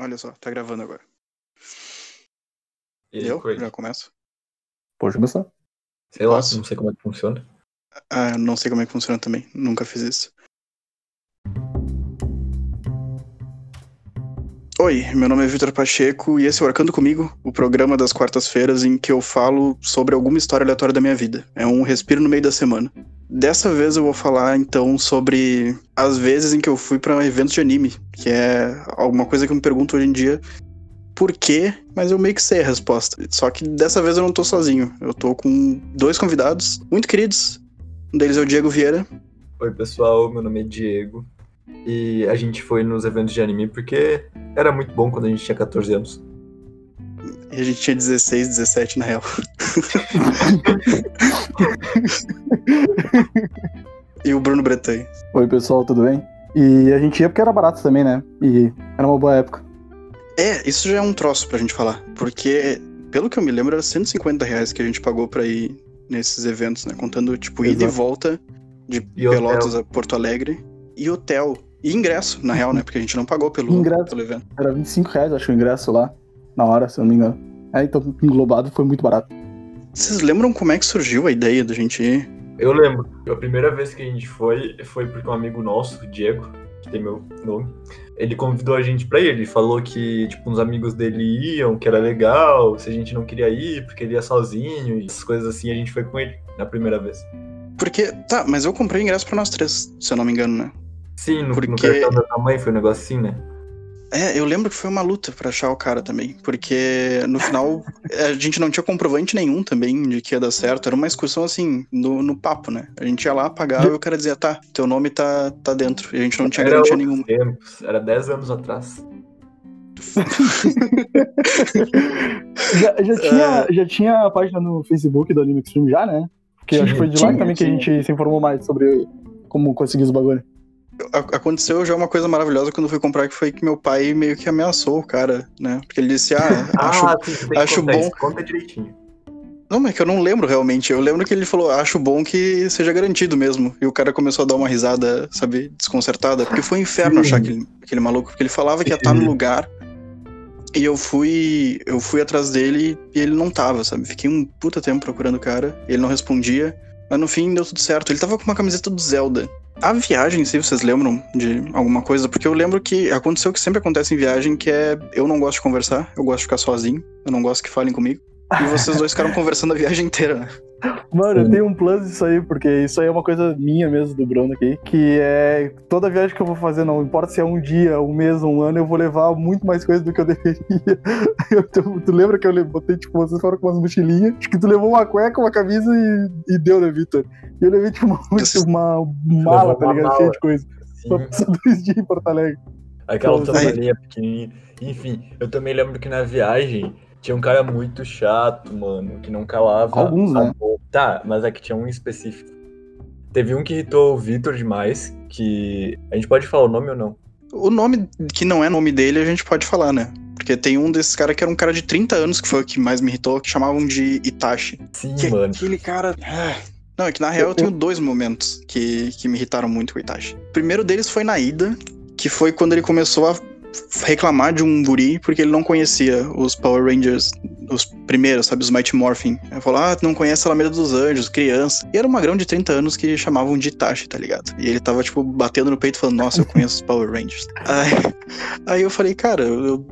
Olha só, tá gravando agora. E Eu? Já começo? Pode começar. Sei lá, Posso? não sei como é que funciona. Ah, não sei como é que funciona também. Nunca fiz isso. Oi, meu nome é Vitor Pacheco e esse é o Arcando Comigo, o programa das quartas-feiras em que eu falo sobre alguma história aleatória da minha vida. É um respiro no meio da semana. Dessa vez eu vou falar então sobre as vezes em que eu fui pra eventos de anime, que é alguma coisa que eu me pergunto hoje em dia por quê, mas eu meio que sei a resposta. Só que dessa vez eu não tô sozinho. Eu tô com dois convidados muito queridos. Um deles é o Diego Vieira. Oi, pessoal, meu nome é Diego. E a gente foi nos eventos de anime porque era muito bom quando a gente tinha 14 anos. E a gente tinha 16, 17 na real. e o Bruno Bretanha. Oi, pessoal, tudo bem? E a gente ia porque era barato também, né? E era uma boa época. É, isso já é um troço pra gente falar. Porque, pelo que eu me lembro, era 150 reais que a gente pagou pra ir nesses eventos, né? Contando, tipo, ida e Exato. volta de E Pelotas a Porto Alegre. E hotel. E ingresso, na real, né? Porque a gente não pagou pelo, Ingresso. pelo evento. Era 25 reais, acho, o ingresso lá, na hora, se eu não me engano. É, então, englobado foi muito barato. Vocês lembram como é que surgiu a ideia da gente ir? Eu lembro, a primeira vez que a gente foi, foi porque um amigo nosso, o Diego, que tem meu nome, ele convidou a gente pra ir. Ele falou que, tipo, uns amigos dele iam, que era legal, se a gente não queria ir, porque ele ia sozinho, e essas coisas assim, a gente foi com ele na primeira vez. Porque, tá, mas eu comprei ingresso pra nós três, se eu não me engano, né? Sim, no, no Porque- cartão da tua mãe foi um negócio assim, né? É, eu lembro que foi uma luta pra achar o cara também, porque no final a gente não tinha comprovante nenhum também de que ia dar certo, era uma excursão assim, no, no papo, né? A gente ia lá, pagava e o cara dizia, tá, teu nome tá, tá dentro, e a gente não tinha Era garantia nenhuma. tempos, era 10 anos atrás. Já, já, tinha, já tinha a página no Facebook do Anime Extreme já, né? Porque acho que foi de lá Tinha, também que a tinha. gente se informou mais sobre como conseguir os bagulho. Aconteceu já uma coisa maravilhosa quando eu fui comprar, que foi que meu pai meio que ameaçou o cara, né? Porque ele disse, ah, acho ah, sim, acho contar bom. isso, Conta direitinho. Não, mas é que eu não lembro realmente. Eu lembro que ele falou, acho bom que seja garantido mesmo. E o cara começou a dar uma risada, sabe, desconcertada. Porque foi um inferno achar aquele, aquele maluco. Porque ele falava que ia estar no lugar. E eu fui. Eu fui atrás dele e ele não tava, sabe? Fiquei um puta tempo procurando o cara. Ele não respondia. Mas no fim deu tudo certo. Ele tava com uma camiseta do Zelda. A viagem, em si, vocês lembram de alguma coisa? Porque eu lembro que aconteceu o que sempre acontece em viagem, que é eu não gosto de conversar, eu gosto de ficar sozinho, eu não gosto que falem comigo. E vocês dois ficaram conversando a viagem inteira, né? Mano, eu tenho um plus disso aí, porque isso aí é uma coisa minha mesmo, do Bruno aqui, que é toda viagem que eu vou fazer, não importa se é um dia, um mês, um ano, eu vou levar muito mais coisa do que eu deveria. Eu- tu, tu lembra que eu botei, tipo, vocês foram com umas mochilinhas, acho que tu levou uma cueca, uma camisa e, e deu, né, Vitor? E eu levei, tipo, uma, uma mala, tá ligado? mala. Cheia de coisa. Sim. Só passar dois dias em Porto Alegre. Aquela toalhinha pequenininha. Enfim, eu também lembro que na viagem tinha um cara muito chato, mano, que não calava. Alguns, a né? boca. Tá, mas é que tinha um específico. Teve um que irritou o Vitor demais, que. A gente pode falar o nome ou não? O nome que não é nome dele, a gente pode falar, né? Porque tem um desses caras que era um cara de 30 anos, que foi o que mais me irritou, que chamavam de Itachi. Sim, Que mano. aquele cara. Ah. Não, é que na real eu tenho dois momentos que, que me irritaram muito com o Itachi. O primeiro deles foi na ida, que foi quando ele começou a reclamar de um guri porque ele não conhecia os Power Rangers, os primeiros, sabe, os Mighty Morphin. Ele falou, ah, não conhece a Alameda dos Anjos, criança. E era uma grão de 30 anos que chamavam de Itachi, tá ligado? E ele tava, tipo, batendo no peito falando, nossa, eu conheço os Power Rangers. Aí, aí eu falei, cara, eu,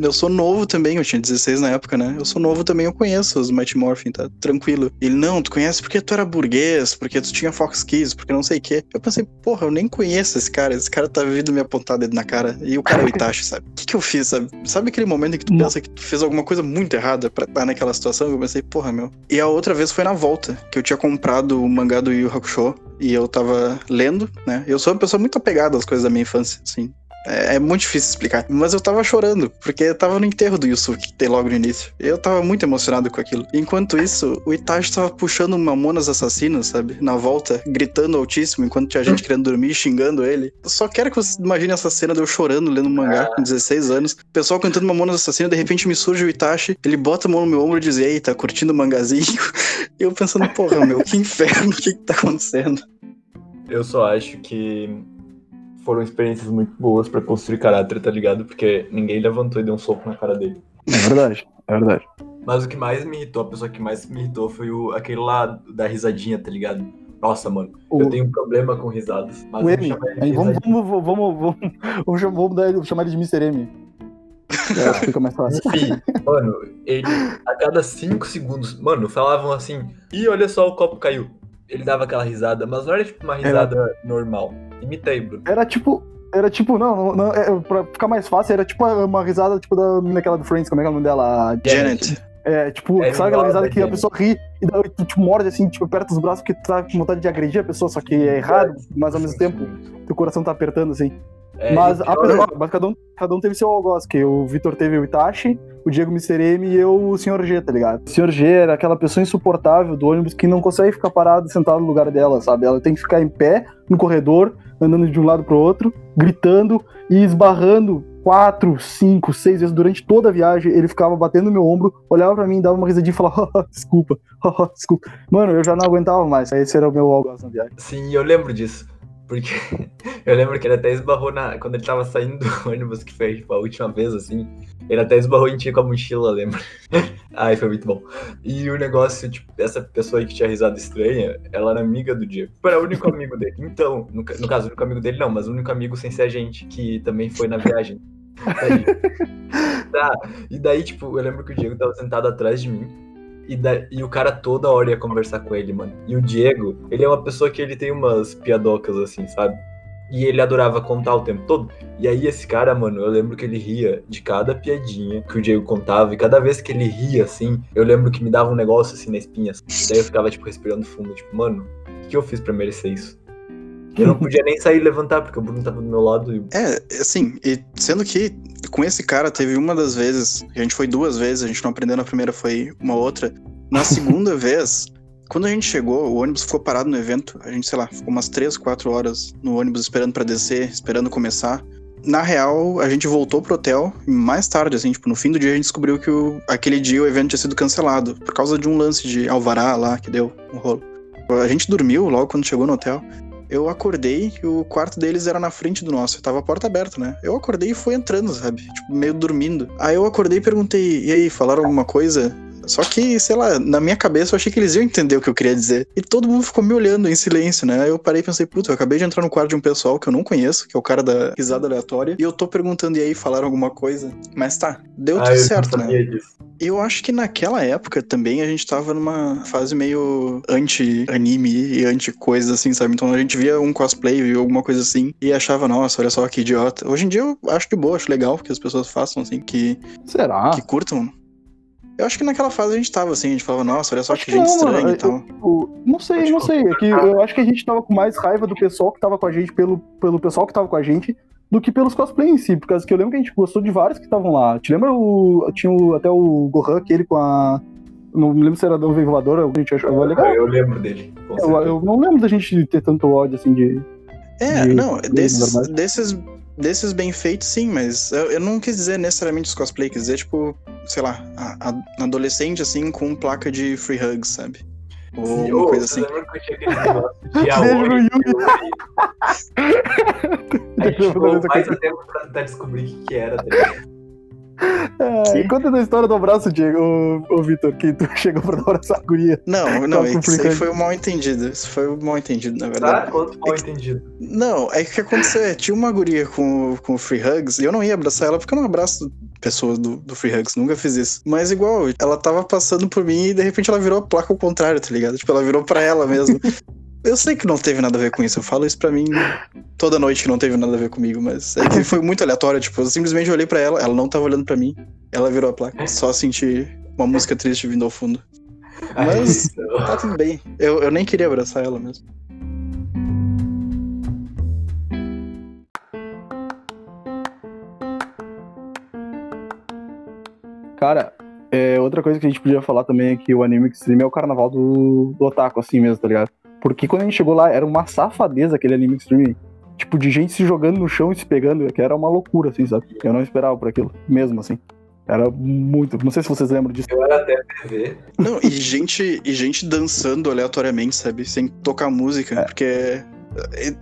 eu sou novo também, eu tinha 16 na época, né? Eu sou novo também, eu conheço os Mighty Morphin, tá tranquilo. Ele, não, tu conhece porque tu era burguês, porque tu tinha Fox Kids, porque não sei o quê. Eu pensei, porra, eu nem conheço esse cara, esse cara tá vindo me apontar dedo na cara. E o cara é o Itachi, sabe? O que que eu fiz, sabe? Sabe aquele momento em que tu Não. pensa que tu fez alguma coisa muito errada pra estar naquela situação? Eu pensei, porra, meu. E a outra vez foi na volta, que eu tinha comprado o mangá do Yu Hakusho, e eu tava lendo, né? Eu sou uma pessoa muito apegada às coisas da minha infância, assim. É, é muito difícil explicar. Mas eu tava chorando, porque eu tava no enterro do Yusuke, que tem logo no início. Eu tava muito emocionado com aquilo. Enquanto isso, o Itachi tava puxando mamonas assassinas, sabe? Na volta, gritando altíssimo, enquanto tinha gente querendo dormir, xingando ele. Eu só quero que você imagine essa cena de eu chorando, lendo um mangá com 16 anos. O pessoal cantando mamonas assassinas, de repente me surge o Itachi, ele bota a mão no meu ombro e diz, ei, tá curtindo o mangazinho? Eu pensando, porra, meu, que inferno, o que que tá acontecendo? Eu só acho que foram experiências muito boas pra construir caráter, tá ligado? Porque ninguém levantou e deu um soco na cara dele. É verdade, é verdade. Mas o que mais me irritou, a pessoa que mais me irritou foi o, aquele lá da risadinha, tá ligado? Nossa, mano, O- eu tenho um problema com risadas. Mas O eu M. vamos, vamos, vamos, vamos, vamos, chamar- ele- chamar ele de Mr. M. É, fica mais fácil. Enfim, mano, ele, a cada cinco segundos, mano, falavam assim, ih, olha só, o copo caiu. Ele dava aquela risada, mas não era tipo uma risada normal. Imita aí, Bruno. Era tipo. Era tipo, não, não, não é, pra ficar mais fácil, era tipo uma risada tipo da menina aquela do Friends, como é que é o nome dela? Janet. É, tipo, É sabe aquela risada que a pessoa ri e daí tu te morde assim, tipo, aperta os braços porque tu tá com vontade de agredir a pessoa, só que é errado, mas ao mesmo tempo teu coração tá apertando assim. É, mas, a, mas cada, um, cada um teve seu algoz, que o Vitor teve o Itachi, o Diego Mr. M e eu o Sr. G, tá ligado? O Sr. G era aquela pessoa insuportável do ônibus que não consegue ficar parado sentado no lugar dela, sabe? Ela tem que ficar em pé no corredor, andando de um lado pro outro, gritando e esbarrando quatro, cinco, seis vezes durante toda a viagem. Ele ficava batendo no meu ombro, olhava pra mim, dava uma risadinha e falava, "Oh, desculpa, oh, desculpa. Mano, eu já não aguentava mais. Esse era o meu algoz na viagem. Sim, eu lembro disso. Porque eu lembro que ele até esbarrou na. Quando ele tava saindo do ônibus, que foi tipo, a última vez, assim. Ele até esbarrou em ti com a mochila, eu lembro. Ai, foi muito bom. E o negócio, tipo, essa pessoa aí que tinha risada estranha, ela era amiga do Diego. Tipo, Era o único amigo dele. Então, no, no caso, o único amigo dele não, mas o único amigo sem ser a gente, que também foi na viagem. Daí- tá, e daí, tipo, eu lembro que o Diego tava sentado atrás de mim. E, da- e o cara toda hora ia conversar com ele, mano. E o Diego, ele é uma pessoa que ele tem umas piadocas, assim, sabe? E ele adorava contar o tempo todo. E aí esse cara, mano, eu lembro que ele ria de cada piadinha que o Diego contava. E cada vez que ele ria, assim, eu lembro que me dava um negócio assim na espinha. assim. Daí eu ficava, tipo, respirando fundo, tipo, mano, o que eu fiz pra merecer isso? Eu não podia nem sair e levantar, porque o Bruno tava do meu lado e É, assim, e sendo que com esse cara teve uma das vezes, a gente foi duas vezes, a gente não aprendeu na primeira, foi uma outra. Na segunda vez, quando a gente chegou, o ônibus ficou parado no evento, a gente, sei lá, ficou umas três, quatro horas no ônibus esperando pra descer, esperando começar. Na real, a gente voltou pro hotel e mais tarde, assim, tipo, no fim do dia a gente descobriu que o, aquele dia o evento tinha sido cancelado, por causa de um lance de alvará lá que deu um rolo. A gente dormiu logo quando chegou no hotel. Eu acordei e o quarto deles era na frente do nosso. Tava a porta aberta, né? Eu acordei e fui entrando, sabe? Tipo, meio dormindo. Aí eu acordei e perguntei, e aí, falaram alguma coisa? Só que, sei lá, na minha cabeça eu achei que eles iam entender o que eu queria dizer. E todo mundo ficou me olhando em silêncio, né? Aí eu parei e pensei, puta, eu acabei de entrar no quarto de um pessoal que eu não conheço, que é o cara da risada aleatória, e eu tô perguntando, e aí, falaram alguma coisa? Mas tá, deu Ah, tudo eu certo, não né? disso. Eu acho que naquela época também a gente tava numa fase meio anti-anime e anti-coisa assim, sabe? Então a gente via um cosplay, via alguma coisa assim e achava, nossa, olha só que idiota. Hoje em dia eu acho de boa, acho legal que as pessoas façam, assim, que, Será? que curtam. Eu acho que naquela fase a gente tava assim, a gente falava, nossa, olha só Acho que que gente não, estranha mano. e tal. Tipo, não sei, não sei. É que eu acho que a gente tava com mais raiva do pessoal que tava com a gente, pelo, pelo pessoal que tava com a gente, do que pelos cosplay em si. Por causa que eu lembro que a gente gostou de vários que estavam lá. Te lembra o. Tinha o- até o Gohan, aquele com a. Não me lembro se era da nuvem voadora, a gente achava legal. Eu lembro dele. Eu, eu não lembro da gente ter tanto ódio assim de. É, de- não, de- desses, desses, desses bem feitos, sim, mas eu, eu não quis dizer necessariamente os cosplay, quis dizer, tipo, sei lá, a, a- adolescente, assim, com placa de free hugs, sabe? Ou Sim, uma coisa assim. lembra que eu tinha aquele negócio de Aoi. Yuri? A gente ficou mais a tempo pra tentar descobrir o que, que era, tá ligado? É, conta da história do abraço, Diego, ô, ô Vitor, que tu chegou pra dar abraço à guria. Não, não, com isso aí foi um mal entendido. Isso foi um mal entendido, na verdade. Quanto mal entendido. Não, é que o que aconteceu é, tinha uma guria com, com free hugs, e eu não ia abraçar ela porque eu não abraço pessoas do, do free hugs, nunca fiz isso. Mas igual, ela tava passando por mim e de repente ela virou a placa ao contrário, tá ligado? Tipo, ela virou pra ela mesmo. Eu sei que não teve nada a ver com isso, eu falo isso pra mim toda noite que não teve nada a ver comigo, mas é que foi muito aleatório, tipo, eu simplesmente olhei pra ela, ela não tava olhando pra mim, ela virou a placa, só senti uma música triste vindo ao fundo. Mas- Tá tudo bem, eu, eu nem queria abraçar ela mesmo. Cara, é, outra coisa que a gente podia falar também é que o Anime Extreme é o carnaval do, do otaku, assim mesmo, tá ligado? Porque quando a gente chegou lá, era uma safadeza aquele Anime Extreme. Tipo, de gente se jogando no chão e se pegando, que era uma loucura, assim, sabe? Eu não esperava por aquilo, mesmo assim. Era muito. Não sei se vocês lembram disso. eu era até PV. Não, e gente, e gente dançando aleatoriamente, sabe? Sem tocar música. Porque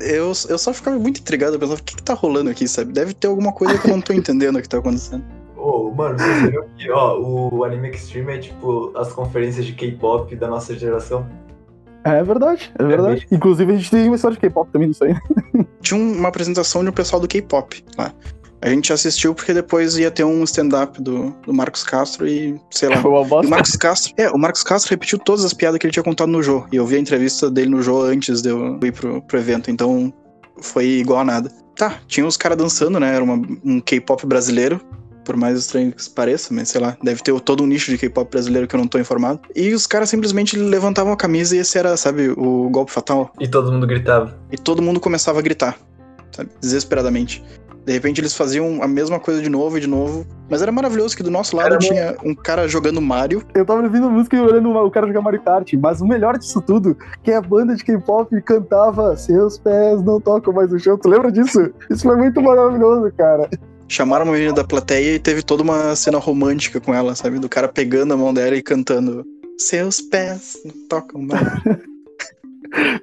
Eu, eu só ficava muito intrigado, eu pensava, o que, que tá rolando aqui, sabe? Deve ter alguma coisa que eu não tô entendendo o que tá acontecendo. Ô, mano, vocês viram que, ó, o Anime Extreme é tipo as conferências de K-pop da nossa geração? É verdade, é verdade. Inclusive a gente tem uma história de K-pop também nisso aí. Tinha um- uma apresentação de um pessoal do K-pop lá. A gente assistiu porque depois ia ter um stand-up do, do Marcos Castro e, sei lá. Foi uma E o bosta. Marcos Castro, é, o Marcos Castro repetiu todas as piadas que ele tinha contado no Jô. E eu vi a entrevista dele no Jô antes de eu ir pro, pro evento, então foi igual a nada. Tá, tinha os caras dançando, né? Era uma- um K-pop brasileiro. Por mais estranho que pareça, mas sei lá, deve ter todo um nicho de K-pop brasileiro que eu não tô informado. E os caras simplesmente levantavam a camisa e esse era, sabe, o golpe fatal. E todo mundo gritava. E todo mundo começava a gritar, sabe? Desesperadamente. De repente eles faziam a mesma coisa de novo e de novo. Mas era maravilhoso que do nosso lado Era bom. tinha um cara jogando Mario. Eu tava ouvindo música e olhando o cara jogar Mario Kart, mas o melhor disso tudo, que a banda de K-pop cantava Seus pés não tocam mais o chão. Tu lembra disso? Isso foi muito maravilhoso, cara. Chamaram uma menina da plateia e teve toda uma cena romântica com ela, sabe? Do cara pegando a mão dela e cantando. Seus pés não tocam mais.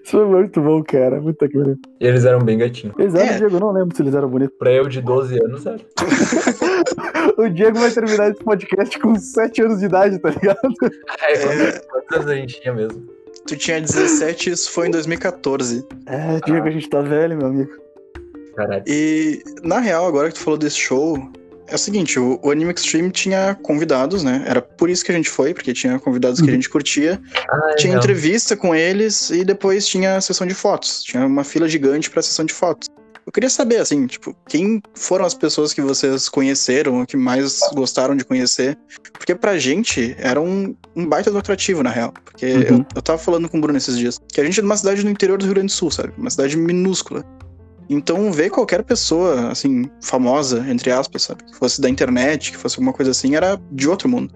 Isso foi muito bom, cara. Que pariu. E eles eram bem gatinhos. Eles eram, É. Diego, eu não lembro se eles eram bonitos. Pra eu de 12 anos, era. O Diego vai terminar esse podcast com 7 anos de idade, tá ligado? É, quantos anos a gente tinha mesmo? Tu tinha 17, isso foi em 2014. É, Diego, a gente tá velho, meu amigo. Caralho. E, na real, agora que tu falou desse show, é o seguinte, o, o Anime Extreme tinha convidados, né? Era por isso que a gente foi, porque tinha convidados que a Uhum. gente curtia. Ah, Tinha não. entrevista com eles e depois tinha a sessão de fotos. Tinha uma fila gigante pra sessão de fotos. Eu queria saber, assim, tipo, quem foram as pessoas que vocês conheceram, que mais gostaram de conhecer? Porque pra gente era um, um baita do atrativo, na real. Porque Uhum. eu, eu tava falando com o Bruno esses dias, que a gente é de uma cidade no interior do Rio Grande do Sul, sabe? Uma cidade minúscula. Então, ver qualquer pessoa, assim, famosa, entre aspas, sabe? Que fosse da internet, que fosse alguma coisa assim, era de outro mundo.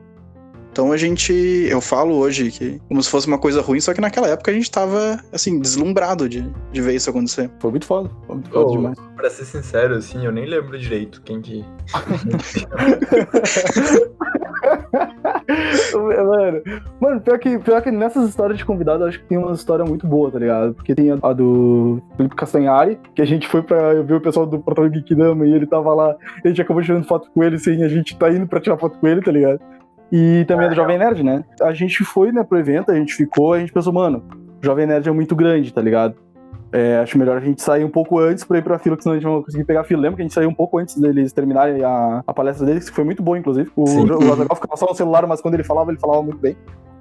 Então a gente. Eu falo hoje que como se fosse uma coisa ruim, só que naquela época a gente tava, assim, deslumbrado de, de ver isso acontecer. Foi muito foda. Foi muito foda Ô, demais. pra ser sincero, assim, eu nem lembro direito quem que. Mano, mano pior, que, pior que nessas histórias de convidado, acho que tem uma história muito boa, tá ligado? Porque tem a, a do Felipe Castanhari, que a gente foi pra ver o pessoal do Portal Geekdama e ele tava lá, a gente acabou tirando foto com ele sem a gente tá indo pra tirar foto com ele, tá ligado? E também a do Jovem Nerd, né? A gente foi, né, pro evento, a gente ficou, a gente pensou, mano, o Jovem Nerd é muito grande, tá ligado? É, acho melhor a gente sair um pouco antes pra ir pra fila, que senão a gente não vai conseguir pegar a fila. Lembra que a gente saiu um pouco antes deles terminarem a, a palestra deles, que foi muito boa, inclusive. O, Sim. o Azaghal ficava só no celular, mas quando ele falava, ele falava muito bem.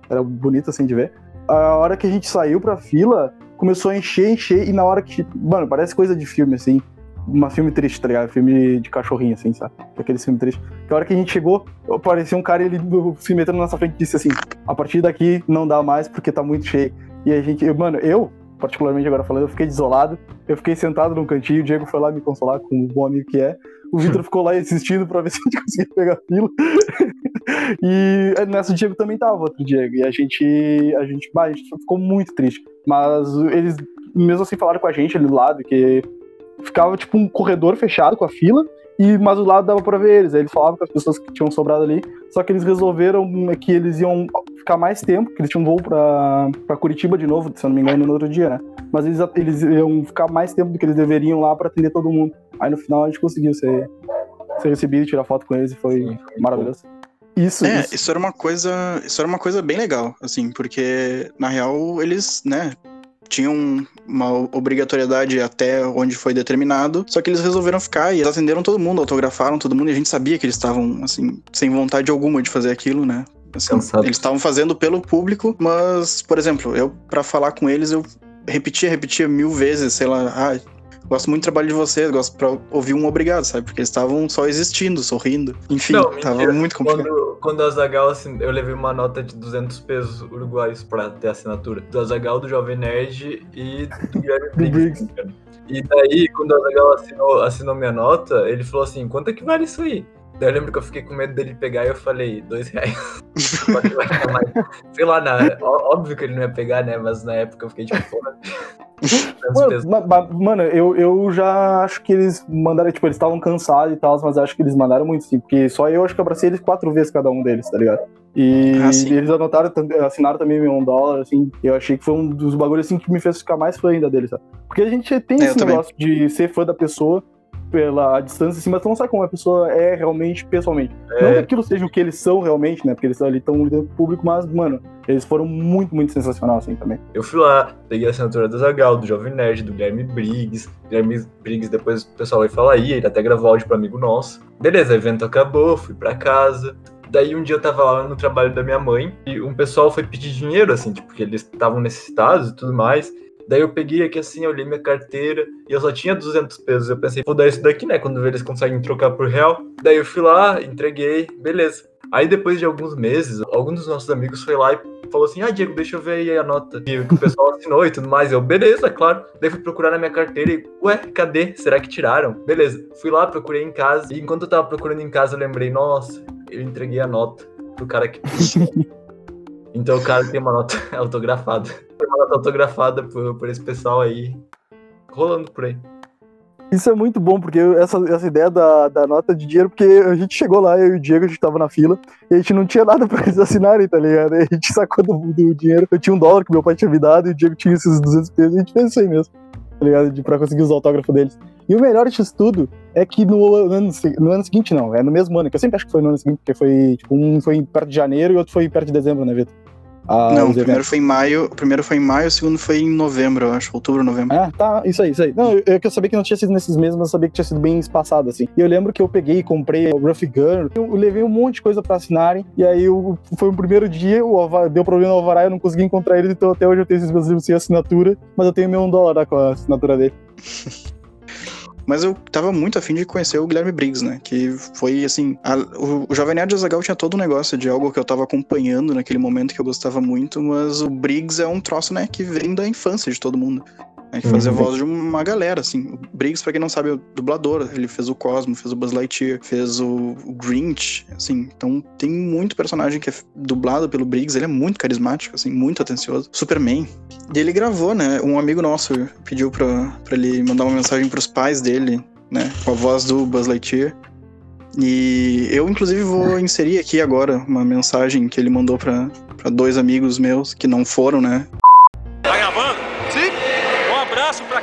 Era bonito assim de ver. A hora que a gente saiu pra fila, começou a encher, encher, e na hora que. Mano, parece coisa de filme, assim. Uma filme triste, tá ligado? Filme de cachorrinho, assim, sabe? Aquele filme triste. Que a hora que a gente chegou, apareceu um cara ele se metendo na nossa frente e disse assim: a partir daqui não dá mais porque tá muito cheio. E a gente, eu- mano, eu, particularmente agora falando, eu fiquei desolado. Eu fiquei sentado num cantinho, o Diego foi lá me consolar com o bom amigo que é. O Vitor ficou lá insistindo pra ver se a gente conseguia pegar a fila. e nessa o Diego também tava, outro Diego. E a gente, a gente, bah, a gente ficou muito triste. Mas eles, mesmo assim, falaram com a gente ali do lado que ficava tipo um corredor fechado com a fila. E, mas do lado dava pra ver eles. Aí eles falavam com as pessoas que tinham sobrado ali. Só que eles resolveram que eles iam ficar mais tempo, que eles tinham um voo pra, pra Curitiba de novo, se eu não me engano, no outro dia, né? Mas eles, eles iam ficar mais tempo do que eles deveriam lá pra atender todo mundo. Aí no final a gente conseguiu ser, ser recebido e tirar foto com eles e foi Sim, maravilhoso. Isso, É, isso. isso era uma coisa. Isso era uma coisa bem legal, assim, porque na real eles, né, tinham uma obrigatoriedade até onde foi determinado, só que eles resolveram ficar e eles atenderam todo mundo, autografaram todo mundo, e a gente sabia que eles estavam, assim, sem vontade alguma de fazer aquilo, né? Assim, Cansados. eles estavam fazendo pelo público, mas, por exemplo, eu, pra falar com eles, eu repetia, repetia mil vezes, sei lá, ah, gosto muito do trabalho de vocês, gosto pra ouvir um obrigado, sabe? Porque eles estavam só existindo, sorrindo. Enfim, Não, tava mentira. muito complicado. Quando, quando a Zagal, assim, eu levei uma nota de 200 pesos uruguaios pra ter assinatura. Do Azagal, do Jovem Nerd e do Guilherme Briggs. E daí, quando o Azagal assinou, assinou minha nota, ele falou assim: quanto é que vale isso aí? Daí eu lembro que eu fiquei com medo dele pegar e eu falei, dois reais. Sei lá, na... ó- óbvio que ele não ia pegar, né? Mas na época eu fiquei tipo, porra. Mano, ma- ma- mano, eu, eu já acho que eles mandaram, tipo, eles estavam cansados e tal, mas eu acho que eles mandaram muito sim, porque só eu acho que abracei eles quatro vezes cada um deles, tá ligado? E Ah, eles anotaram, assinaram também um dólar, assim, eu achei que foi um dos bagulhos assim que me fez ficar mais fã ainda deles, sabe? Porque a gente tem É, eu esse também. negócio de ser fã da pessoa pela distância, assim, mas tu não sabe como a pessoa é realmente, pessoalmente. Não que É, aquilo seja o que eles são realmente, né? Porque eles ali estão lidando com o público, mas, mano, eles foram muito, muito sensacional, assim, também. eu fui lá, peguei a assinatura do Zagal, do Jovem Nerd, do Guilherme Briggs. Guilherme Briggs, depois o pessoal vai falar aí, ele até gravou áudio pra amigo nosso. Beleza, o evento acabou, fui pra casa. Daí um dia eu tava lá no trabalho da minha mãe e um pessoal foi pedir dinheiro, assim, tipo, porque eles estavam necessitados e tudo mais. Daí eu peguei aqui assim, olhei minha carteira e eu só tinha 200 pesos. Eu pensei, vou dar isso daqui, né? Quando eles conseguem trocar por real. Daí eu fui lá, entreguei, beleza. Aí depois de alguns meses, algum dos nossos amigos foi lá e falou assim: Ah, Diego, deixa eu ver aí a nota que o pessoal assinou e tudo mais. Eu, beleza, claro. Daí fui procurar na minha carteira e, ué, cadê? Será que tiraram? Beleza. Fui lá, procurei em casa. E enquanto eu tava procurando em casa, eu lembrei: Nossa, eu entreguei a nota pro cara que. Então o cara tem uma nota autografada. Tem uma nota autografada por, por esse pessoal aí. Rolando por aí. Isso é muito bom, porque essa, essa ideia da, da nota de dinheiro, porque a gente chegou lá, eu e o Diego, a gente tava na fila, e a gente não tinha nada pra eles assinarem, tá ligado? E a gente sacou do, do dinheiro. Eu tinha um dólar que meu pai tinha me dado, e o Diego tinha esses 200 pesos, e a gente fez isso aí mesmo, tá ligado? De, pra conseguir os autógrafos deles. E o melhor disso tudo é que no ano, no ano seguinte, não, é no mesmo ano, que eu sempre acho que foi no ano seguinte, porque foi, tipo, um foi perto de janeiro e outro foi perto de dezembro, né, Vitor? Ah, não, o primeiro eventos. foi em maio, o primeiro foi em maio, o segundo foi em novembro, eu acho, outubro, novembro. Ah, tá, isso aí, isso aí. Não, eu, eu, sabia que não tinha sido nesses meses, mas eu sabia que tinha sido bem espaçado, assim. E eu lembro que eu peguei e comprei o Rough Gun, eu levei um monte de coisa pra assinarem, e aí eu, foi o primeiro dia, o deu problema no Alvará, eu não consegui encontrar ele, então até hoje eu tenho esses meus livros sem assinatura, mas eu tenho meu um dólar com a assinatura dele. Mas eu tava muito afim de conhecer o Guilherme Briggs, né? Que foi assim. a- o, o Jovem Nerd Azagal tinha todo um negócio de algo que eu tava acompanhando naquele momento que eu gostava muito, mas o Briggs é um troço, né, que vem da infância de todo mundo. É que fazia Uhum. voz de uma galera, assim. O Briggs, pra quem não sabe, é o dublador. Ele fez o Cosmo, fez o Buzz Lightyear, fez o, Grinch, assim. Então tem muito personagem que é dublado pelo Briggs. Ele é muito carismático, assim, muito atencioso. Superman. E ele gravou, né? Um amigo nosso pediu pra, pra ele mandar uma mensagem pros pais dele, né? Com a voz do Buzz Lightyear. E eu, inclusive, vou inserir aqui agora uma mensagem que ele mandou pra, pra dois amigos meus que não foram, né? Tá gravando? Sim, Um abraço pra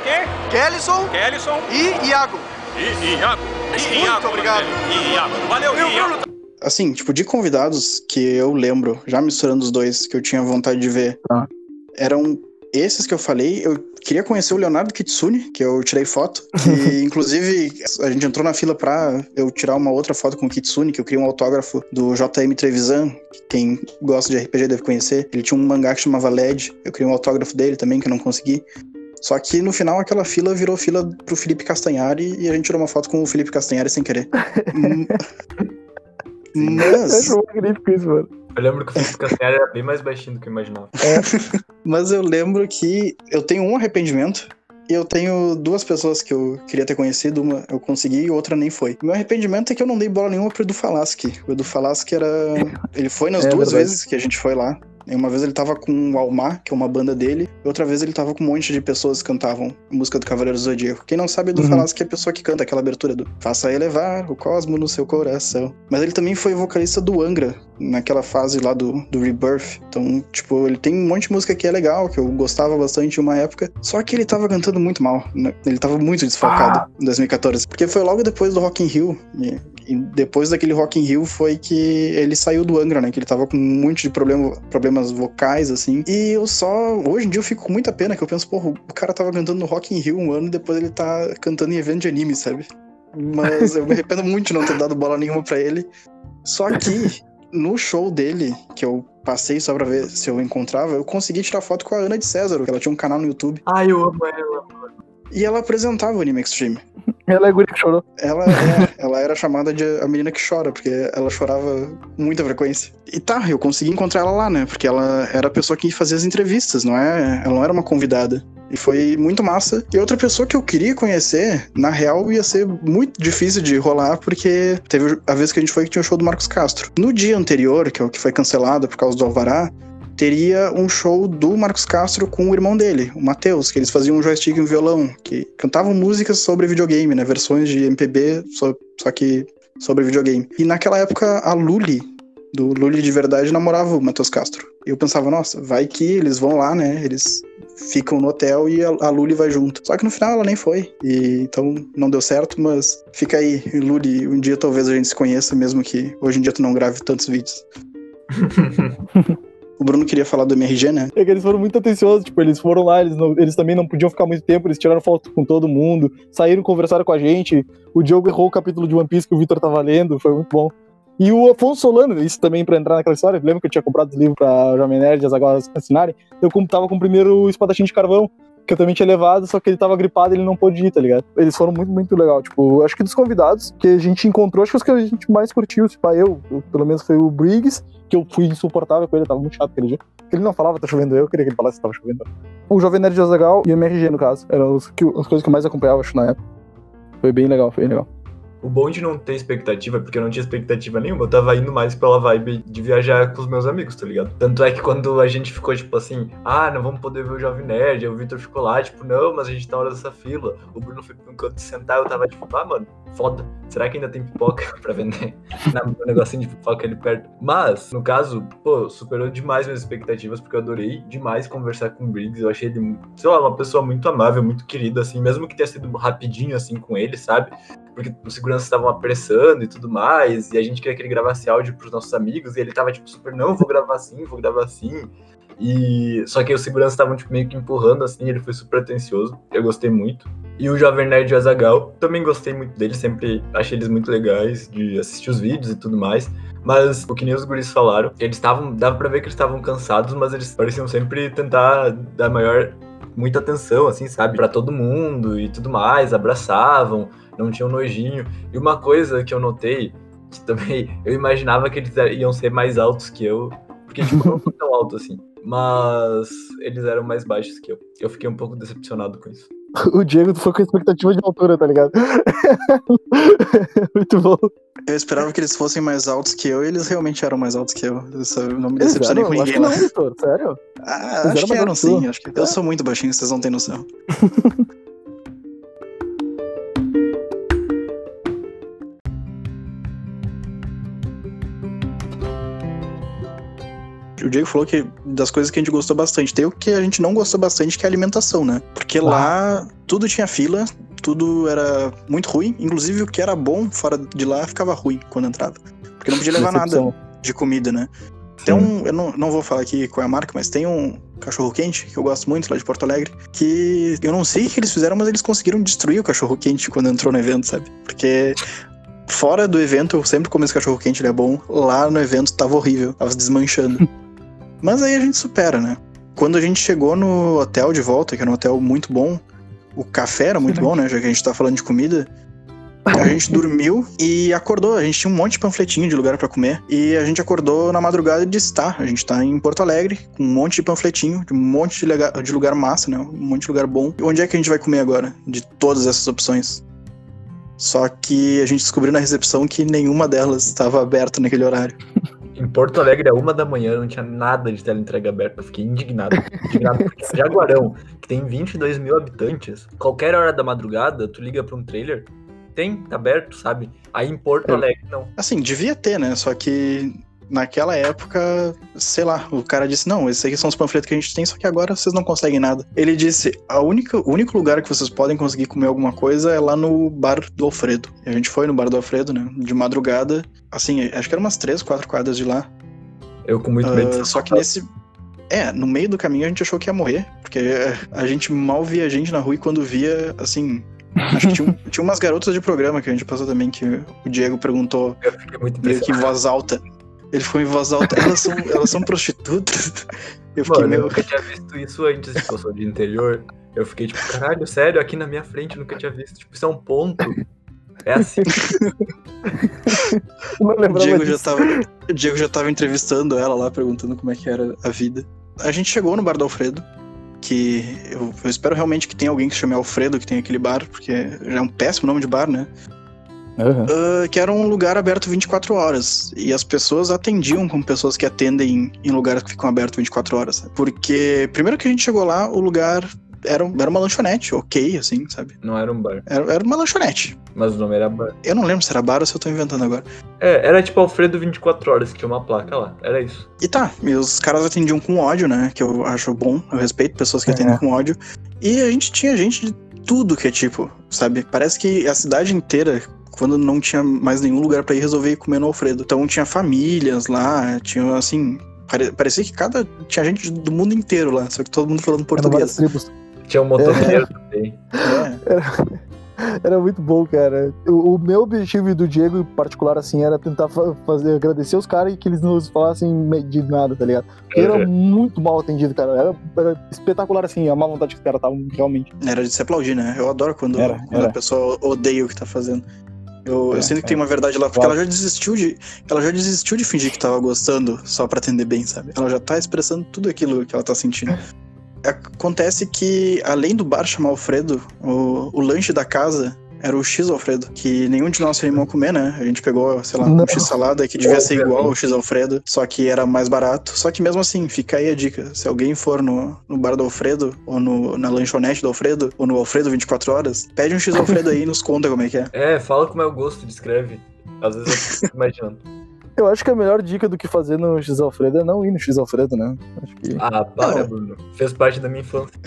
Kellyson e Iago. e, e Iago. E Muito Iago, obrigado. E Iago. Valeu, E o Iago. Bruno Assim, tipo, de convidados que eu lembro, já misturando os dois, que eu tinha vontade de ver, Tá. eram esses que eu falei. Eu queria conhecer o Leonardo Kitsune, que eu tirei foto. Que, inclusive, a gente entrou na fila pra eu tirar uma outra foto com o Kitsune, que eu queria um autógrafo do JM Trevisan. que Quem gosta de RPG deve conhecer. Ele tinha um mangá que chamava LED. Eu queria um autógrafo dele também, que eu não consegui. Só que no final aquela fila virou fila pro Felipe Castanhari e a gente tirou uma foto com o Felipe Castanhari sem querer. Eu Mas. acho magnífico isso, mano. Eu lembro que o Felipe Castanhari era bem mais baixinho do que eu imaginava. Mas eu lembro que eu tenho um arrependimento e eu tenho duas pessoas que eu queria ter conhecido. Uma eu consegui e outra nem foi. Meu arrependimento é que eu não dei bola nenhuma pro Edu Falaschi. O Edu Falaschi era. Ele foi nas É duas verdade. vezes que a gente foi lá. Uma vez ele tava com o Almar, que é uma banda dele, e outra vez ele tava com um monte de pessoas que cantavam música do Cavaleiro do Zodíaco. Quem não sabe, Edu Uhum. Falaschi é a pessoa que canta aquela abertura do Faça elevar o cosmo no seu coração. Mas ele também foi vocalista do Angra, naquela fase lá do, do Rebirth. Então, tipo, ele tem um monte de música que é legal, que eu gostava bastante em uma época. Só que ele tava cantando muito mal. né? Ele tava muito desfocado Ah. em 2014. Porque foi logo depois do Rock in Rio. E, e depois daquele Rock in Rio foi que ele saiu do Angra, né? Que ele tava com um monte de problema, problemas vocais, assim. E eu só... Hoje em dia eu fico com muita pena, que eu penso, porra, o cara tava cantando no Rock in Rio um ano e depois ele tá cantando em evento de anime, sabe? Mas eu me arrependo muito de não ter dado bola nenhuma pra ele. Só que no show dele, que eu passei só pra ver se eu encontrava, eu consegui tirar foto com a Ana de César, que ela tinha um canal no YouTube. Ai, eu amo ela. E ela apresentava o Anime Extreme. Ela é a guria que chorou. Ela, é, ela era chamada de a menina que chora, porque ela chorava com muita frequência. E tá, eu consegui encontrar ela lá, né? Porque ela era a pessoa que fazia as entrevistas, não é? Ela não era uma convidada. E foi muito massa. E outra pessoa que eu queria conhecer, na real, ia ser muito difícil de rolar, porque teve a vez que a gente foi que tinha o show do Marcos Castro. No dia anterior, que é o que foi cancelado por causa do Alvará, teria um show do Marcos Castro com o irmão dele, o Matheus, que eles faziam um joystick e um violão, que cantavam músicas sobre videogame, né? Versões de MPB, só, só que sobre videogame. E naquela época, a Luli, do Luli de verdade, namorava o Matheus Castro. Eu pensava, nossa, vai que eles vão lá, né? Eles ficam no hotel e a, Luli vai junto. Só que no final ela nem foi. E então não deu certo, mas fica aí, Luli, um dia talvez a gente se conheça, mesmo que hoje em dia tu não grave tantos vídeos. O Bruno queria falar do MRG, né? É que eles foram muito atenciosos, tipo, eles foram lá, eles, não- eles também não podiam ficar muito tempo, eles tiraram foto com todo mundo, saíram, conversaram com a gente. O Diogo errou o capítulo de One Piece que o Victor tava lendo, foi muito bom. E o Afonso Solano, isso também pra entrar naquela história, lembra que eu tinha comprado os livros pra Jovem Nerd as Aguas assinarem? Eu tava com o primeiro espadachim de carvão, que eu também tinha levado, só que ele tava gripado e ele não pôde ir, tá ligado? Eles foram muito, muito legal. Tipo, acho que dos convidados que a gente encontrou, acho que os que a gente mais curtiu, tipo, eu, eu, pelo menos foi o Briggs, que eu fui insuportável com ele, tava muito chato aquele dia. Ele não falava, tá chovendo eu, queria que ele falasse que tava chovendo. O Jovem Nerd de Azagal e o MRG, no caso. Eram as coisas que eu mais acompanhava, acho, na época. Foi bem legal, foi bem legal. O bom de não ter expectativa, porque eu não tinha expectativa nenhuma, eu tava indo mais pela vibe de viajar com os meus amigos, tá ligado? Tanto é que quando a gente ficou, tipo assim, ah, não vamos poder ver o Jovem Nerd, o Victor ficou lá, tipo, não, mas a gente tá hora dessa fila. O Bruno foi um canto sentar, eu tava tipo, ah, mano, foda. Será que ainda tem pipoca pra vender? Na- No negocinho de pipoca ali perto. Mas, no caso, pô, superou demais minhas expectativas, porque eu adorei demais conversar com o Briggs. Eu achei ele, sei lá, uma pessoa muito amável, muito querida, assim, mesmo que tenha sido rapidinho, assim, com ele, sabe? porque os seguranças estavam apressando e tudo mais, e a gente queria que ele gravasse áudio pros nossos amigos, e ele tava tipo super, não, vou gravar assim, vou gravar assim. E só que os seguranças estavam tipo, meio que empurrando assim, ele foi super atencioso. Eu gostei muito. E o Jovem Nerd de Azagal, também gostei muito dele, sempre achei eles muito legais de assistir os vídeos e tudo mais. Mas o que nem os guris falaram, eles estavam, dava pra ver que eles estavam cansados, mas eles pareciam sempre tentar dar maior muita atenção assim, sabe, Pra todo mundo e tudo mais, abraçavam, não tinham nojinho. E uma coisa que eu notei, que também eu imaginava que eles iam ser mais altos que eu, porque tipo, não sou tão alto assim, mas eles eram mais baixos que eu. Eu fiquei um pouco decepcionado com isso. O Diego foi com expectativa de altura, tá ligado? muito bom. Eu esperava que eles fossem mais altos que eu e eles realmente eram mais altos que eu. Isso, eu não me decepcionei com Acho ninguém que lá. não, Vitor, sério? Ah, Eles acho que mais eram sim. Acho que... Eu sou muito baixinho, vocês não têm noção. O Diego falou que das coisas que a gente gostou bastante. Tem o que a gente não gostou bastante, que é a alimentação, né? Porque lá tudo tinha fila, tudo era muito ruim. Inclusive o que era bom fora de lá ficava ruim quando entrava. Porque não podia levar nada de comida, né? Tem um, eu não, não vou falar aqui qual é a marca, mas tem um cachorro quente que eu gosto muito lá de Porto Alegre, que eu não sei o que eles fizeram, mas eles conseguiram destruir o cachorro quente quando entrou no evento, sabe? Porque fora do evento eu sempre como esse cachorro quente, ele é bom. Lá no evento tava horrível, tava se desmanchando. mas aí a gente supera, né? Quando a gente chegou no hotel de volta, que era um hotel muito bom, o café era muito bom, né? Já que a gente tá falando de comida. A gente dormiu e acordou. A gente tinha um monte de panfletinho de lugar pra comer. E a gente acordou na madrugada e disse: tá, a gente tá em Porto Alegre, com um monte de panfletinho, de um monte de, lega- de lugar massa, né? Um monte de lugar bom. E onde é que a gente vai comer agora? De todas essas opções. Só que a gente descobriu na recepção que nenhuma delas estava aberta naquele horário. Em Porto Alegre, a uma da manhã, não tinha nada de teleentrega aberta. Eu fiquei indignado. Indignado porque Jaguarão, que tem 22 mil habitantes, qualquer hora da madrugada, tu liga pra um trailer, tem, tá aberto, sabe? Aí em Porto É. Alegre, não. Assim, devia ter, né? Só que naquela época, sei lá, o cara disse: não, esses aqui são os panfletos que a gente tem, só que agora vocês não conseguem nada. Ele disse: a única, o único lugar que vocês podem conseguir comer alguma coisa é lá no bar do Alfredo. E a gente foi no bar do Alfredo, né? De madrugada. Assim, acho que eram umas três, quatro quadras de lá. Eu com muito medo. Ah, ser só que nesse. É, no meio do caminho a gente achou que ia morrer, porque a gente mal via gente na rua e quando via, assim. Acho que tinha, tinha umas garotas de programa que a gente passou também, que o Diego perguntou Eu fiquei muito meio que em voz alta. Ele foi em voz alta. Elas são, elas são prostitutas. Eu fiquei Mano, eu meio. nunca tinha visto isso antes, tipo, eu sou de interior. Eu fiquei tipo, caralho, sério, aqui na minha frente eu nunca tinha visto. Tipo, isso é um ponto. É assim. Eu não O Diego já, disso. tava, o Diego já tava entrevistando ela lá, perguntando como é que era a vida. A gente chegou no bar do Alfredo, que eu, eu espero realmente que tenha alguém que se chame Alfredo, que tem aquele bar, porque já é um péssimo nome de bar, né? Aham. Ah, que era um lugar aberto 24 horas. E as pessoas atendiam como pessoas que atendem em lugares que ficam abertos 24 horas. Porque, primeiro que a gente chegou lá, o lugar era, era uma lanchonete, ok, assim, sabe? Não era um bar, Era, era uma lanchonete. mas o nome era bar. Eu não lembro se era bar ou se eu tô inventando agora. É, era tipo Alfredo 24 horas, que tinha uma placa lá. Era isso. E tá, e os caras atendiam com ódio, né? Que eu acho bom, eu respeito pessoas que atendem É. com ódio. E a gente tinha gente de tudo que é tipo, sabe? Parece que a cidade inteira, quando não tinha mais nenhum lugar pra ir, resolver ir comer no Alfredo. Então tinha famílias lá, tinha assim. pare- Parecia que cada. Tinha gente do mundo inteiro lá, só que todo mundo falando português. tribos. Tinha um motoqueiro também. É. Era muito bom, cara. O, o meu objetivo do Diego em particular, assim, era tentar fa- fazer, agradecer os caras e que eles não nos falassem de nada, tá ligado? Porque era Uhum. muito mal atendido, cara. Era, era espetacular, assim, a má vontade que os caras estavam realmente. Era de se aplaudir, né? Eu adoro quando, Era, quando era. a pessoa odeia o que tá fazendo. Eu, eu É, sinto que é. tem uma verdade lá, porque Claro. ela já desistiu de. Ela já desistiu de fingir que tava gostando só pra atender bem, sabe? Ela já tá expressando tudo aquilo que ela tá sentindo. Acontece que, além do bar chamar Alfredo, o, o lanche da casa era o X Alfredo, que nenhum de nós se animou a comer, né? A gente pegou, sei lá, um Não. X salada que devia ser igual ao X Alfredo, só que era mais barato. Só que mesmo assim, fica aí a dica: se alguém for no, no bar do Alfredo, ou no, na lanchonete do Alfredo, ou no Alfredo 24 horas, pede um X Alfredo aí e nos conta como é que é. É, fala como é o gosto, descreve. Às vezes eu fico imaginando. Eu acho que a melhor dica do que fazer no X Alfredo é não ir no X Alfredo, né? Acho que. Ah, para, Não. Bruno. Fez parte da minha infância.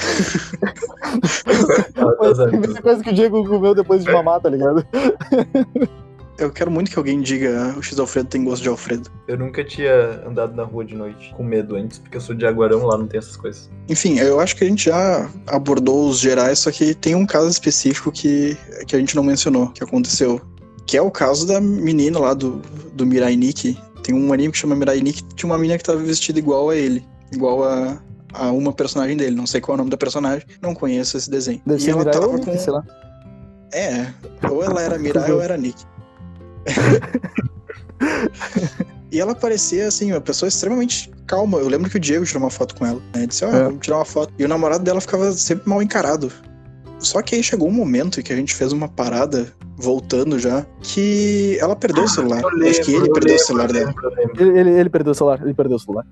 Foi a primeira coisa que o Diego comeu depois de mamar, tá ligado? Eu quero muito que alguém diga "Ah, o X Alfredo tem gosto de Alfredo. Eu nunca tinha andado na rua de noite com medo antes, porque eu sou de Jaguarão, lá não tem essas coisas. Enfim, eu acho que a gente já abordou os gerais, só que tem um caso específico que, que a gente não mencionou, que aconteceu. Que é o caso da menina lá do, do Mirai Nikki. Tem um anime que chama Mirai Nikki, tinha uma menina que tava vestida igual a ele. Igual a, a uma personagem dele. Não sei qual é o nome da personagem, não conheço esse desenho. Deve e ela Mirai tava ou com. Sei lá. É, ou ela era Mirai ou era Nick. e ela parecia, assim, uma pessoa extremamente calma. Eu lembro que o Diego tirou uma foto com ela. Né? Ele disse, ó, É. vamos tirar uma foto. E o namorado dela ficava sempre mal encarado. Só que aí chegou um momento em que a gente fez uma parada, voltando já, que ela perdeu o celular. Eu Acho que lembro, ele eu perdeu o lembro, celular eu dela. lembro, lembro. Ele, ele, ele perdeu o celular, ele perdeu o celular.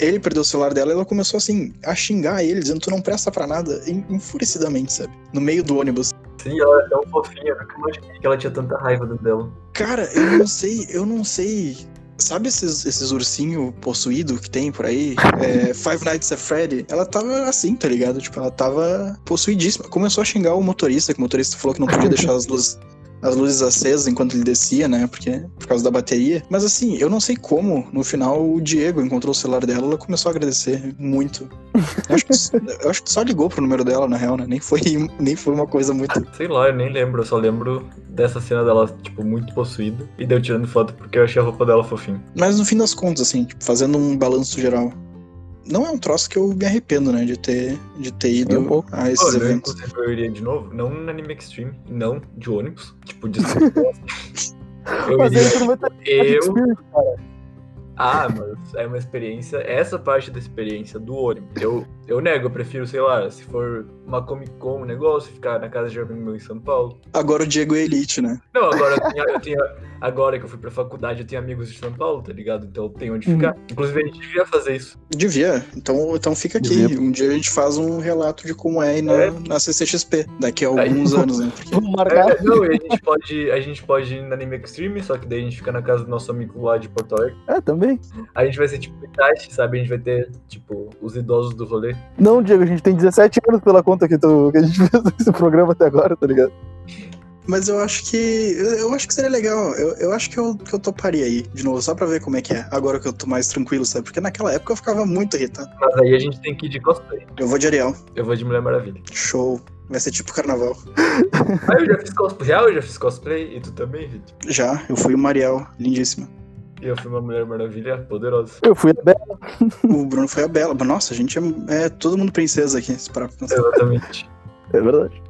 Ele perdeu o celular dela e ela começou, assim, a xingar ele, dizendo, tu não presta pra nada, en- enfurecidamente, sabe? No meio do ônibus. Sim, ela é tão fofinha, eu nunca imaginei que ela tinha tanta raiva dentro dela. Cara, eu não sei, eu não sei. Sabe esses, esses ursinhos possuídos que tem por aí? É, Five Nights at Freddy? Ela tava assim, tá ligado? Tipo, ela tava possuidíssima. Começou a xingar o motorista, que o motorista falou que não podia deixar as luzes, as luzes acesas enquanto ele descia, né? Porque, por causa da bateria. Mas assim, eu não sei como, no final, o Diego encontrou o celular dela ela começou a agradecer muito. Eu acho, que, eu acho que só ligou pro número dela, na real, né? Nem foi, nem foi uma coisa muito. Sei lá, eu nem lembro, eu só lembro dessa cena dela, tipo, muito possuída. E deu tirando foto porque eu achei a roupa dela fofinha. Mas no fim das contas, assim, tipo, fazendo um balanço geral, não é um troço que eu me arrependo, né, de ter, de ter ido um pouco. a esses Olha, eu, eventos. inclusive, eu iria de novo, não no Anime Extreme, não de ônibus, tipo, de Eu Mas iria, eu... experience, Ah, mas é uma experiência, essa parte da experiência do ônibus. Eu, eu nego, eu prefiro, sei lá, se for uma Comic Con, um negócio, ficar na casa de um amigo meu em São Paulo. Agora o Diego é elite, né? Não, agora eu tenho, eu tenho- agora que eu fui pra faculdade, eu tenho amigos de São Paulo, tá ligado? Então eu tenho onde ficar. Inclusive, a gente devia fazer isso. Devia. Então, então fica aqui. Devia. Um dia a gente faz um relato de como é, ir na, É. na CCXP, daqui a alguns anos, né? Porque Vamos marcar. É, não, e a gente pode, a gente pode ir no Anime Extreme, só que daí a gente fica na casa do nosso amigo lá de Porto Alegre. É, também. A gente vai ser tipo Itachi, sabe? A gente vai ter, tipo, os idosos do rolê. Não, Diego, a gente tem 17 anos pela conta que, tu, que a gente fez esse programa até agora, tá ligado? Mas eu acho que. Eu, eu acho que seria legal. Eu, eu acho que eu, que eu toparia aí, de novo, só pra ver como é que é. Agora que eu tô mais tranquilo, sabe? Porque naquela época eu ficava muito irritado. Mas aí a gente tem que ir de cosplay. Eu vou de Ariel. Eu vou de Mulher Maravilha. Show. Vai ser tipo carnaval. Ah, eu já fiz cosplay. Real, eu já fiz cosplay. E tu também, Vitor? Já, eu fui uma Ariel, lindíssima. E eu fui uma Mulher Maravilha poderosa. Eu fui a Bela. O Bruno foi a Bela. Nossa, a gente é, é todo mundo princesa aqui, se parar pra pensar. Exatamente. É verdade.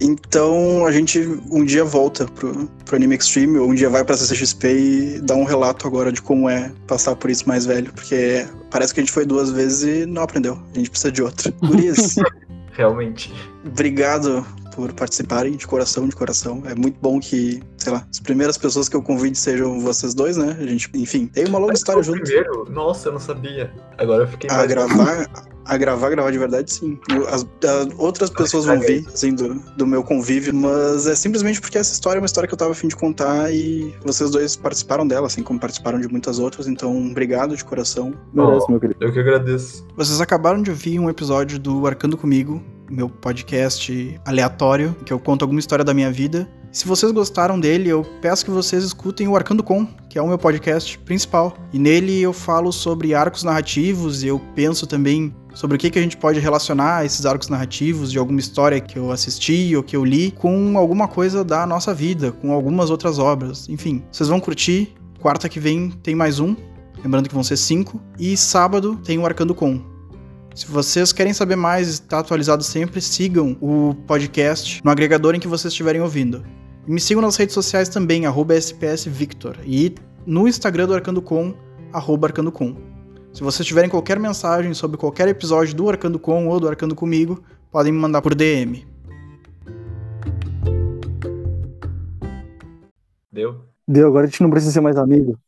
Então a gente um dia volta pro, pro Anime Extreme, ou um dia vai pra CCXP e dá um relato agora de como é passar por isso mais velho, porque parece que a gente foi duas vezes e não aprendeu. A gente precisa de outra. Gurias, Realmente. obrigado por participarem de coração, de coração. É muito bom que, sei lá, as primeiras pessoas que eu convide sejam vocês dois, né? A gente, enfim, tem uma longa Mas história junto. Primeiro? Nossa, eu não sabia. Agora eu fiquei A mais. gravar, a gravar, gravar de verdade, sim. As, as outras pessoas vão vir, assim, do, do meu convívio, mas é simplesmente porque essa história é uma história que eu tava afim de contar e vocês dois participaram dela, assim como participaram de muitas outras, então obrigado de coração. Merece, Oh. meu querido. Eu que agradeço. Vocês acabaram de ouvir um episódio do Arcando Comigo, meu podcast aleatório, que eu conto alguma história da minha vida. Se vocês gostaram dele, eu peço que vocês escutem o Arcando Com, que é o meu podcast principal. E nele eu falo sobre arcos narrativos e eu penso também sobre o que, que a gente pode relacionar esses arcos narrativos de alguma história que eu assisti ou que eu li com alguma coisa da nossa vida, com algumas outras obras. Enfim, vocês vão curtir. Quarta que vem tem mais um, lembrando que vão ser cinco. E sábado tem o Arcando Com. Se vocês querem saber mais e estar atualizado sempre, sigam o podcast no agregador em que vocês estiverem ouvindo. E me sigam nas redes sociais também, arroba SPSVictor. E no Instagram do Arcando Com, arroba Arcando Com. Se vocês tiverem qualquer mensagem sobre qualquer episódio do Arcando Com ou do Arcando Comigo, podem me mandar por DM. Deu? Deu, agora a gente não precisa ser mais amigo.